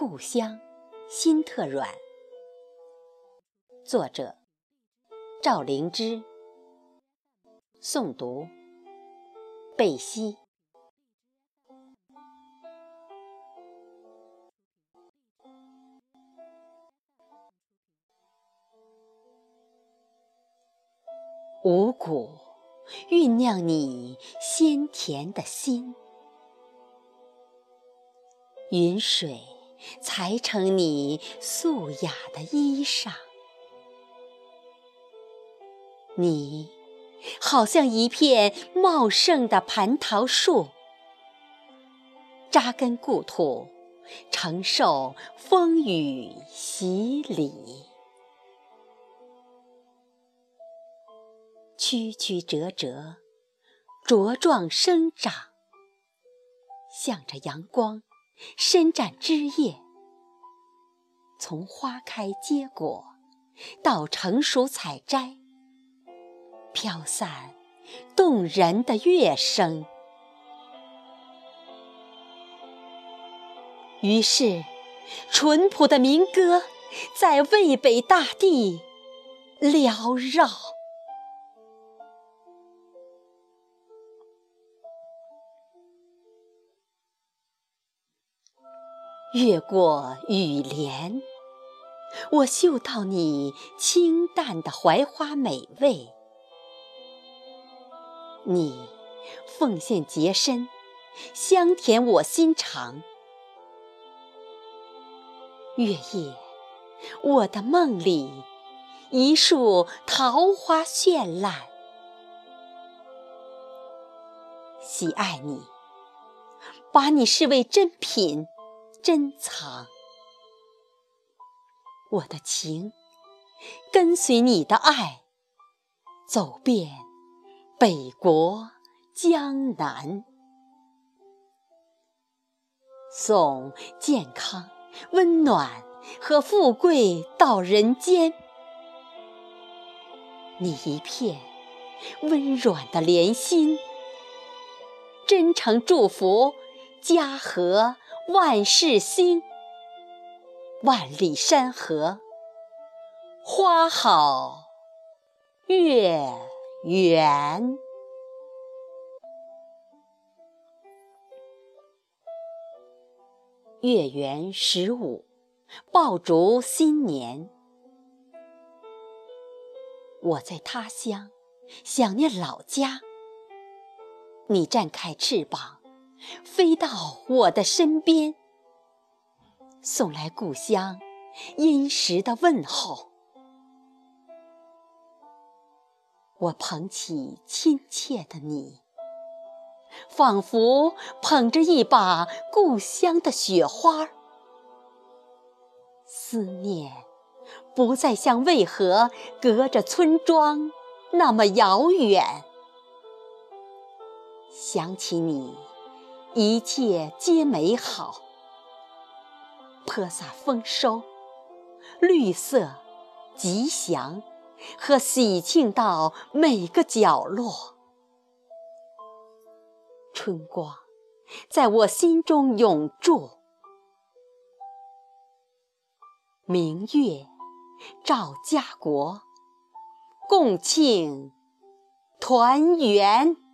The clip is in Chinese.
故乡心特软。作者：赵灵芝。诵读：贝西。五谷酝酿你鲜甜的心。云水裁成你素雅的衣裳，你好像一片茂盛的蟠桃树，扎根故土，承受风雨洗礼，曲曲折折，茁壮生长，向着阳光。伸展枝叶，从花开结果到成熟采摘，飘散动人的乐声。于是，淳朴的民歌在渭北大地缭绕。越过雨帘，我嗅到你清淡的槐花美味。你奉献洁身，香甜我心肠。月夜，我的梦里，一树桃花绚烂。喜爱你，把你视为珍品。珍藏我的情，跟随你的爱，走遍北国江南，送健康、温暖和富贵到人间。你一片温软的莲心，真诚祝福家和。万事兴，万里山河花好月圆。月圆十五，爆竹新年。我在他乡想念老家，你展开翅膀。飞到我的身边，送来故乡殷实的问候。我捧起亲切的你，仿佛捧着一把故乡的雪花。思念不再像渭河隔着村庄那么遥远。想起你。一切皆美好，泼洒丰收，绿色、吉祥和喜庆到每个角落。春光在我心中永驻，明月照家国，共庆团圆。